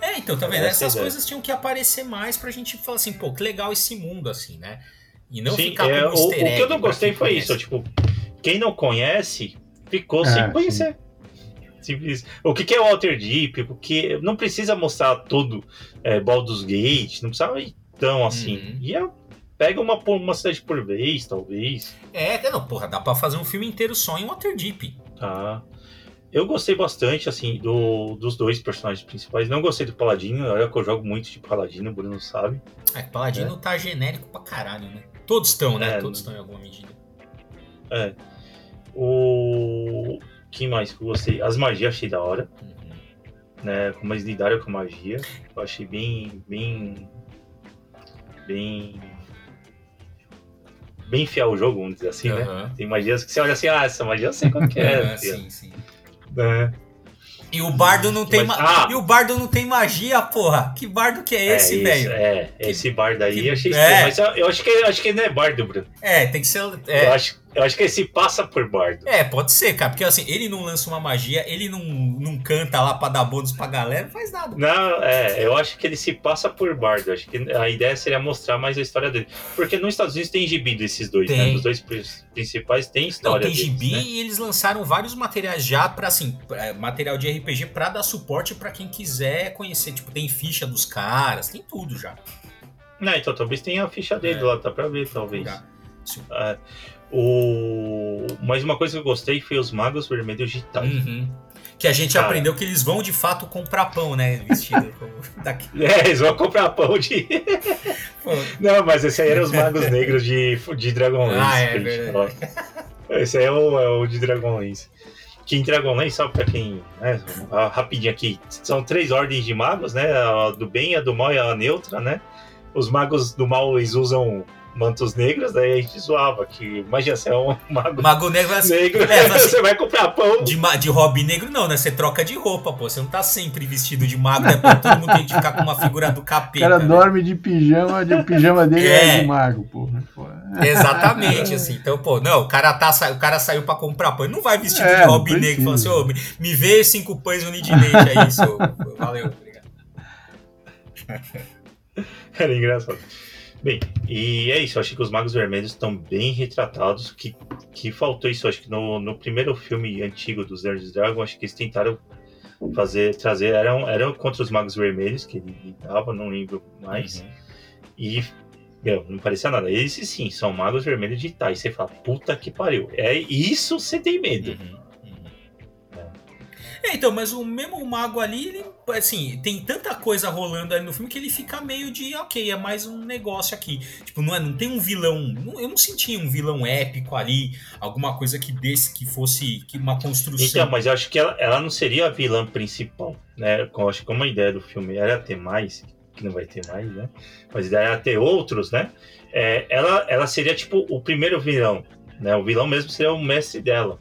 É, então, tá vendo? Essa Essas coisas tinham que aparecer mais pra gente falar assim, pô, que legal esse mundo, assim, né? E não sim, ficar é, com o, o que eu não gostei foi conhece. isso, tipo, quem não conhece ficou é, sem conhecer. Simples. O que, que é o Walter Deep? Porque não precisa mostrar tudo é, Baldur's Gate, não precisava ir tão assim. Uhum. E é, pega uma, uma cidade por vez, talvez. É, não, porra, dá pra fazer um filme inteiro só em Waterdeep. Tá. Eu gostei bastante, assim, do, dos dois personagens principais. Não gostei do Paladino, olha que eu jogo muito de Paladino, o Bruno sabe. É, Paladino é. tá genérico pra caralho, né? Todos estão, né? É, Todos estão em alguma medida. É. O. que mais que eu gostei? As magias achei da hora. Uhum. Né? Como eles lidaram com a magia. Eu achei bem. bem. bem. bem fiel ao jogo, vamos dizer assim, uhum. né? Tem magias que você olha assim, ah, essa magia eu sei qual que é. sim, sim. É. E o bardo não tem Mas, ah, E o bardo não tem magia, porra. Que bardo que é esse, velho? É, esse bardo aí que, eu achei é. Mas eu, eu, acho que, eu acho que ele não é bardo, Bruno. É, tem que ser. É. Eu acho eu acho que esse passa por Bardo. É, pode ser, cara. Porque assim, ele não lança uma magia, ele não, não canta lá pra dar bônus pra galera, não faz nada. Não, é, eu acho que ele se passa por Bardo. Acho que a ideia seria mostrar mais a história dele. Porque nos Estados Unidos tem gibi desses dois, né? tem. né? Os dois principais tem história. Não, tem deles, gibi né? e eles lançaram vários materiais já pra, assim, é, material de RPG pra dar suporte pra quem quiser conhecer. Tipo, tem ficha dos caras, tem tudo já. Não, então talvez tenha a ficha dele é. lá, tá pra ver, talvez. É, o... Mas uma coisa que eu gostei foi os magos vermelhos digitais. Uhum. Que a gente Cara. aprendeu que eles vão de fato comprar pão, né? Vestido daqui. É, eles vão comprar pão de. Não, mas esse aí eram os magos negros de, de Dragonlance. Ah, é, verdade. Esse aí é o, é o de Dragonlance. Que em Dragonlance, só pra quem. Né, rapidinho aqui. São três ordens de magos, né? A do bem, a do mal e a neutra, né? os magos do mal eles usam mantos negros, daí a gente zoava que, imagina, você é um mago, mago negro, assim, negro é, assim, você vai comprar pão. De, de hobby negro não, né? Você troca de roupa, pô. Você não tá sempre vestido de mago, né? Pra todo mundo tem que ficar com uma figura do capeta. O cara né? dorme de pijama, de, o pijama dele é, é de mago, pô. Exatamente, assim. Então, pô, não, o cara, tá, o cara saiu pra comprar pão, ele não vai vestido é, de hobby negro e fala assim, ô, me, me vê cinco pães no de leite, é isso. Valeu, obrigado. Era engraçado. Bem, e é isso. Eu acho que os Magos Vermelhos estão bem retratados. Que, que faltou isso. Acho que no, no primeiro filme antigo dos Nerds Dragon, acho que eles tentaram fazer, trazer. Eram, eram contra os Magos Vermelhos que ele dava, não lembro mais. Uhum. E meu, não parecia nada. Esses sim, são magos vermelhos de Itai. Você fala, puta que pariu. É isso você tem medo. Uhum. É, então, mas o mesmo mago ali, ele, assim, tem tanta coisa rolando ali no filme que ele fica meio de, ok, é mais um negócio aqui. Tipo, não, é, não tem um vilão. Não, eu não senti um vilão épico ali, alguma coisa que desse, que fosse que uma construção. Então, mas eu acho que ela, ela não seria a vilã principal, né? Eu acho que como a ideia do filme era ter mais, que não vai ter mais, né? Mas a ideia era ter outros, né? É, ela, ela seria tipo o primeiro vilão, né? O vilão mesmo seria o mestre dela.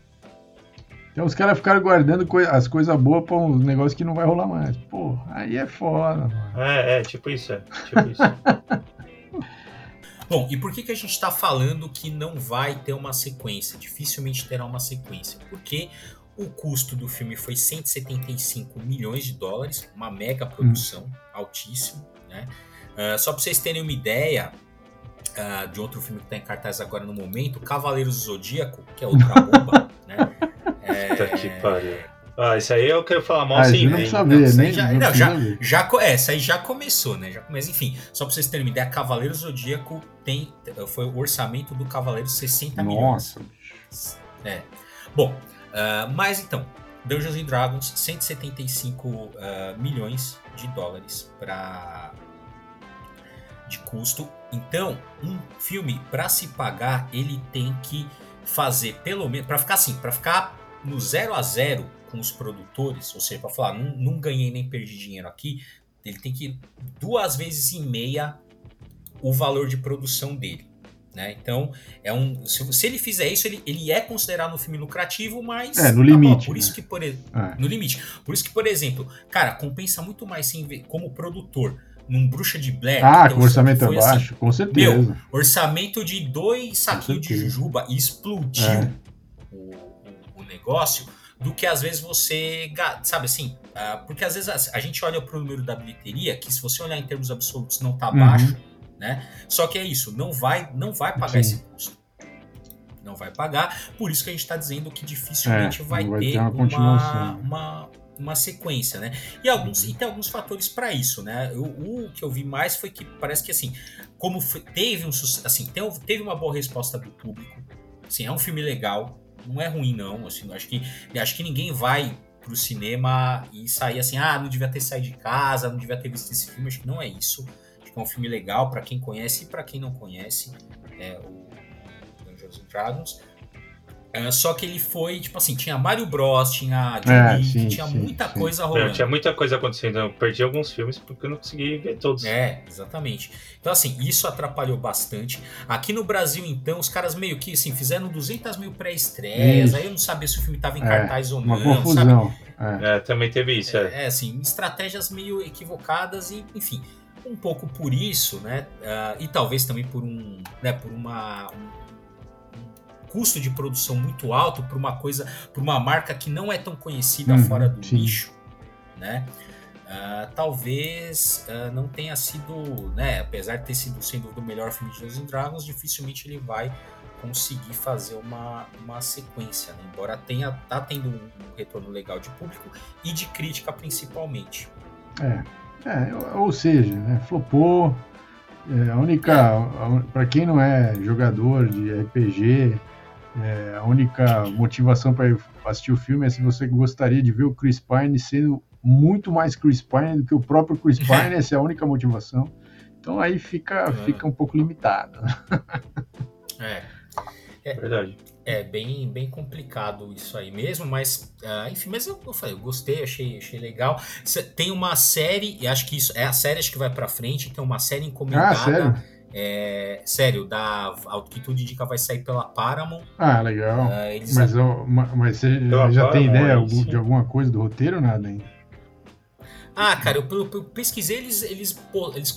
Então os caras ficaram guardando coi as coisas boas para um negócio que não vai rolar mais. Pô, aí é foda, mano. É, é, tipo isso, é. Tipo isso. Bom, e por que, que a gente está falando que não vai ter uma sequência? Dificilmente terá uma sequência. Porque o custo do filme foi 175 milhões de dólares, uma mega produção, hum. altíssimo. Né? Uh, só para vocês terem uma ideia uh, de outro filme que está em cartaz agora no momento, Cavaleiros do Zodíaco, que é outra bomba, pariu. Ah, isso aí eu quero falar mal ah, sem nem, já, não, já, já, é, essa aí já começou, né? Já, mas enfim, só pra vocês terem uma ideia, Cavaleiros Zodíaco tem. Foi o orçamento do Cavaleiro 60 Nossa. milhões. É. Bom, uh, mas então, Dungeons and Dragons, 175 uh, milhões de dólares para de custo. Então, um filme para se pagar, ele tem que fazer pelo menos para ficar assim, para ficar no zero a zero com os produtores, ou seja, para falar, não, não ganhei nem perdi dinheiro aqui, ele tem que duas vezes e meia o valor de produção dele. Né? Então, é um, se, se, ele fizer isso, ele, ele é considerado um filme lucrativo, mas. É, no limite. por né? isso que, por, é. No limite. Por isso que, por exemplo, cara, compensa muito mais sem como produtor num Bruxa de Blair. Ah, com orçamento assim, baixo, assim, com certeza. Meu, orçamento de dois saquinhos de jujuba e explodiu. É negócio do que às vezes você, sabe assim, uh, porque às vezes a, gente olha para o número da bilheteria, que se você olhar em termos absolutos não está uhum. baixo, né? Só que é isso, não vai, não vai pagar Sim. esse custo. Não vai pagar, por isso que a gente está dizendo que dificilmente é, vai, vai, ter, ter uma, uma, uma, sequência, né? E, alguns, e tem alguns fatores para isso, né? O, o, que eu vi mais foi que parece que assim, como foi, teve um assim, teve uma boa resposta do público, assim, é um filme legal, não é ruim, não. Assim, acho que, acho que ninguém vai pro cinema e sair assim, ah, não devia ter saído de casa, não devia ter visto esse filme. Acho que não é isso. Acho que é um filme legal para quem conhece e para quem não conhece é, o Dungeons and Dragons. É, só que ele foi, tipo assim, tinha Mario Bros, tinha é, Wick, tinha sim, muita sim. coisa rolando. Não, tinha muita coisa acontecendo. Eu perdi alguns filmes porque eu não consegui ver todos. É, exatamente. Então, assim, isso atrapalhou bastante. Aqui no Brasil, então, os caras meio que, assim, fizeram 200 mil pré-estreias. Aí eu não sabia se o filme tava em é, cartaz ou uma não, confusão. sabe? É. é. também teve isso. É, é, assim, estratégias meio equivocadas e, enfim, um pouco por isso, né? Uh, e talvez também por um, né, por uma... Um, custo de produção muito alto para uma coisa, para uma marca que não é tão conhecida uhum, fora do sim. nicho, né? Uh, talvez uh, não tenha sido, né? Apesar de ter sido sem dúvida o melhor filme de Dungeons Dragons, dificilmente ele vai conseguir fazer uma, uma sequência, né? embora tenha tá tendo um, retorno legal de público e de crítica principalmente. É, é ou seja, né, flopou. É, a única, é. para quem não é jogador de RPG, é, a única motivação para assistir o filme é se você gostaria de ver o Chris Pine sendo muito mais Chris Pine do que o próprio Chris Pine, essa é a única motivação. Então aí fica, é. fica um pouco limitado. É. é. Verdade. É bem, bem complicado isso aí mesmo, mas uh, enfim, mas eu, eu falei, eu gostei, achei, achei legal. Tem uma série, e acho que isso é a série acho que vai para frente, tem uma série encomendada. Ah, sério? É, sério, da tudo indica vai sair pela Paramount. Ah, legal. Uh, eles mas, eu, mas você pela já Paramount, tem ideia de alguma coisa do roteiro ou nada ainda? Ah, cara, eu, eu, eu pesquisei, eles, eles, eles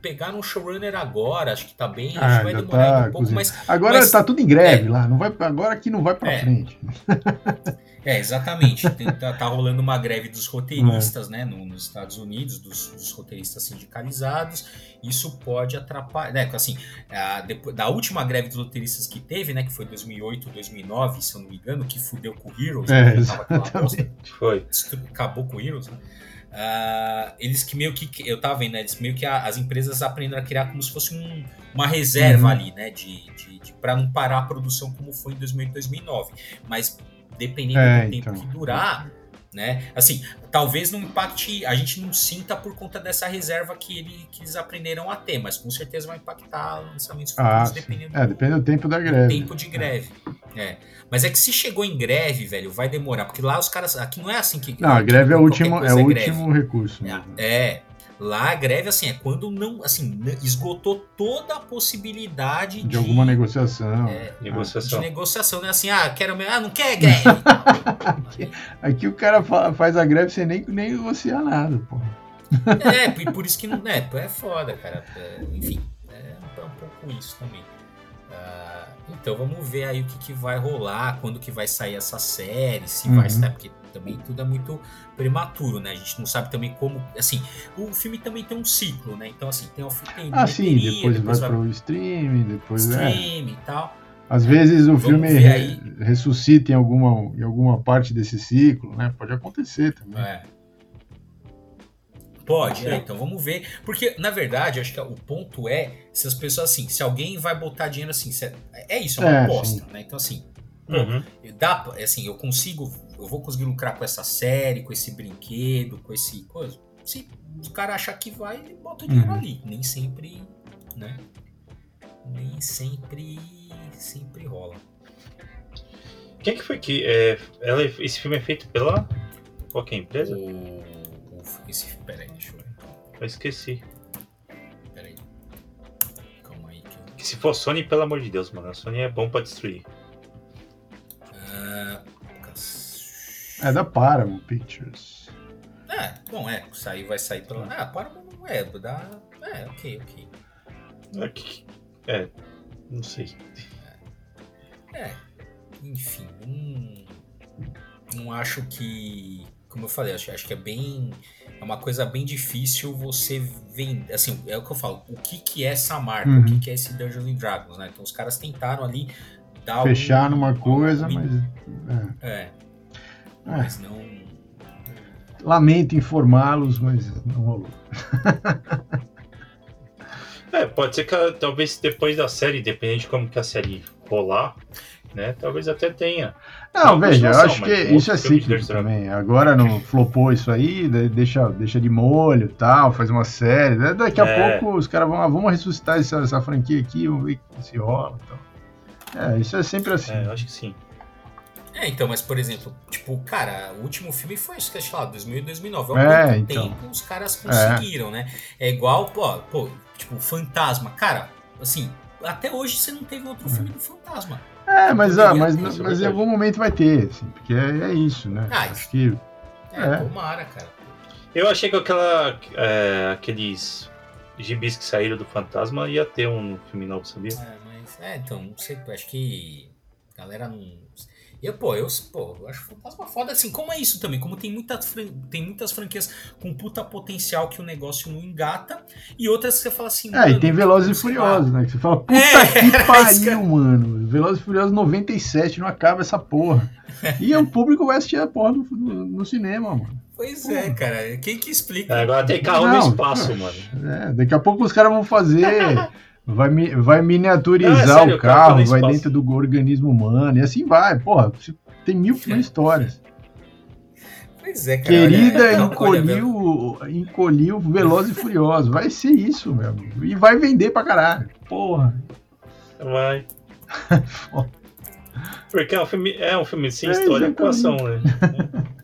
pegaram um showrunner agora, acho que tá bem, ah, acho que vai demorar tá, um pouco, mas... Agora mas, tá tudo em greve é, lá, não vai, agora aqui não vai pra é, frente. É, exatamente. Tem, tá, tá, rolando uma greve dos roteiristas, é. né, no, nos Estados Unidos, dos, dos, roteiristas sindicalizados. Isso pode atrapalhar, né, assim, a, depois, da última greve dos roteiristas que teve, né, que foi 2008, 2009, se eu não me engano, que fudeu com o Heroes, é, né, bosta, foi. acabou com o Heroes, né? Uh, eles que meio que. Eu tava vendo, né? Eles meio que a, as empresas aprenderam a criar como se fosse um, uma reserva uhum. ali, né? De, de, de para não parar a produção como foi em 2008 2009. Mas dependendo é, do tempo então. que durar, né? Assim, talvez não impacte, a gente não sinta por conta dessa reserva que, ele, que eles aprenderam a ter, mas com certeza vai impactar lançamentos futuros ah, dependendo é, do, depende do tempo da greve. tempo de greve. É. é. Mas é que se chegou em greve, velho, vai demorar, porque lá os caras, aqui não é assim que Não, a greve é o último, é o último recurso. É, é, Lá a greve, assim, é quando não, assim, esgotou toda a possibilidade de... De alguma negociação. É, negociação. De negociação, né? Assim, ah, quero... Ah, não quer greve. aqui, aqui, o cara faz a greve sem nem, nem negociar nada, pô. É, e por isso que não... É, é foda, cara. É, enfim, é um pouco isso também. Uh, então vamos ver aí o que, que vai rolar, quando que vai sair essa série, se uhum. vai sair, porque também tudo é muito prematuro, né? A gente não sabe também como. Assim, o filme também tem um ciclo, né? Então, assim, tem o tem Ah, sim, depois, depois vai, vai pro streaming, depois. Streaming é. e tal. Às vezes o Vamos filme re, ressuscita em alguma, em alguma parte desse ciclo, né? Pode acontecer também. É. Pode, é, então vamos ver. Porque, na verdade, acho que o ponto é se as pessoas, assim, se alguém vai botar dinheiro assim, é, é isso, é uma é, aposta, sim. né? Então, assim, Uhum. Dá, assim, eu consigo, eu vou conseguir lucrar com essa série, com esse brinquedo, com esse coisa. Se o cara achar que vai, ele bota o dinheiro uhum. ali. Nem sempre, né? Nem sempre, sempre rola. Quem que foi que é, ela, esse filme é feito pela qual que é a empresa? O, esse, peraí, deixa eu ver. Eu esqueci. Peraí. Calma aí. Que, eu... que se for Sony, pelo amor de Deus, mano. A Sony é bom pra destruir. É da Paramount Pictures. É, bom, é, sair vai sair pela. Ah, Paramount não é, da. É, ok, ok. Aqui. É, não sei. É, é enfim, não, não acho que. Como eu falei, acho, acho que é bem. É uma coisa bem difícil você vender. Assim, é o que eu falo. O que, que é essa marca? Uhum. O que, que é esse Dungeons and Dragons, né? Então os caras tentaram ali dar. Fechar algum, numa coisa, algum, mas. É. é é. Mas não. Lamento informá-los, mas não rolou. é, pode ser que talvez depois da série, dependendo de como que a série rolar, né? Talvez até tenha. Não, veja, eu acho que isso é cíclico também. Agora não flopou isso aí, deixa, deixa de molho tal, faz uma série. Daqui a é. pouco os caras vão, ah, vamos ressuscitar essa, essa franquia aqui, vamos ver se rola. Então. É, isso é sempre assim. É, eu acho que sim. É, então, mas por exemplo, tipo, cara, o último filme foi, acho que, sei lá, 2000 e 2009. Há é, muito então. tempo os caras conseguiram, é. né? É igual, pô, pô, tipo, Fantasma. Cara, assim, até hoje você não teve outro filme do Fantasma. É, mas, ah, mas, mas, mas em algum momento vai ter, assim, porque é, é isso, né? Ah, acho que. É, é, tomara, cara. Eu achei que aquela, é, aqueles gibis que saíram do Fantasma ia ter um filme novo, sabia? É, mas, é, então, não sei, acho que a galera não eu, pô, eu, pô, eu acho Fantasma foda assim. Como é isso também? Como tem, muita, tem muitas franquias com puta potencial que o negócio não engata, e outras que você fala assim. É, e tem Velozes e Furiosos, né? Que você fala, puta é, que pariu, mano. Velozes e Furiosos 97, não acaba essa porra. E o público vai assistir a porra no, no, no cinema, mano. Pois é, porra. é, cara. Quem que explica? É, agora tem carro não, no espaço, mano. É, daqui a pouco os caras vão fazer. Vai, vai miniaturizar não, é sério, o carro, vai dentro do organismo humano, e assim vai. Porra, tem mil, mil histórias. Pois é, cara. Querida olha, encolhiu, encolhiu Veloz e Furioso. Vai ser isso, meu amigo. E vai vender pra caralho. Porra. Vai. Porque é um filme, é um filme sem é, história e atuação, né?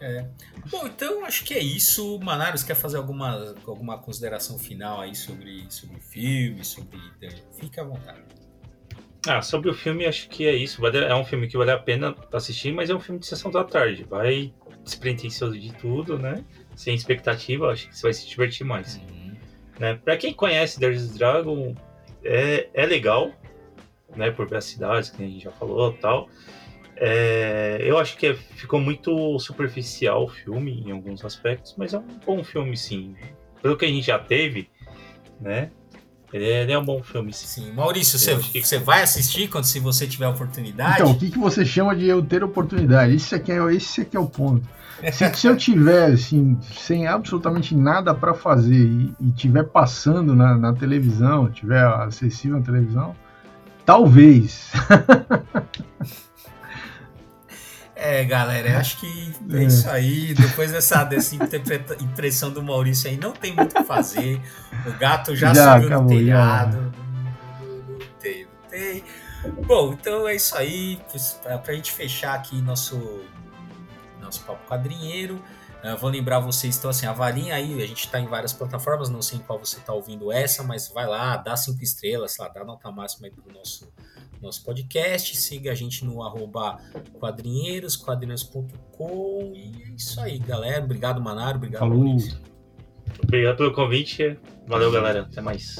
É. é. Bom, então acho que é isso. Manaros quer fazer alguma, alguma consideração final aí sobre, sobre o filme, sobre. Fique à vontade. Ah, sobre o filme, acho que é isso. É um filme que vale a pena assistir, mas é um filme de sessão da tarde. Vai despretensioso de tudo, né? Sem expectativa, acho que você vai se divertir mais. Uhum. Né? Pra quem conhece There's Dragon, é, é legal, né? Por ver as cidades, que a gente já falou tal. É, eu acho que é, ficou muito superficial o filme em alguns aspectos, mas é um bom filme, sim. Pelo que a gente já teve, né? Ele é, ele é um bom filme, sim. sim. Maurício, você, que... você vai assistir quando se você tiver oportunidade? Então, o que, que você chama de eu ter oportunidade? Esse aqui é, esse aqui é o ponto. Se, se eu tiver, assim, sem absolutamente nada para fazer e, e tiver passando na, na televisão, tiver acessível na televisão, talvez. É, galera, acho que é, é isso aí. Depois dessa, dessa impressão do Maurício aí, não tem muito o que fazer. O gato já, já subiu acabou, no telhado. Não tem, não tem. Bom, então é isso aí. Pra gente fechar aqui nosso, nosso papo quadrinheiro. Uh, vou lembrar vocês, então assim, avalinha aí, a gente está em várias plataformas, não sei em qual você está ouvindo essa, mas vai lá, dá cinco estrelas, lá, dá nota máxima aí pro nosso nosso podcast. Siga a gente no arroba quadrinheiros, quadrinheiros.com. E é isso aí, galera. Obrigado, Manaro. Obrigado. Obrigado pelo convite. Valeu, galera. Até mais.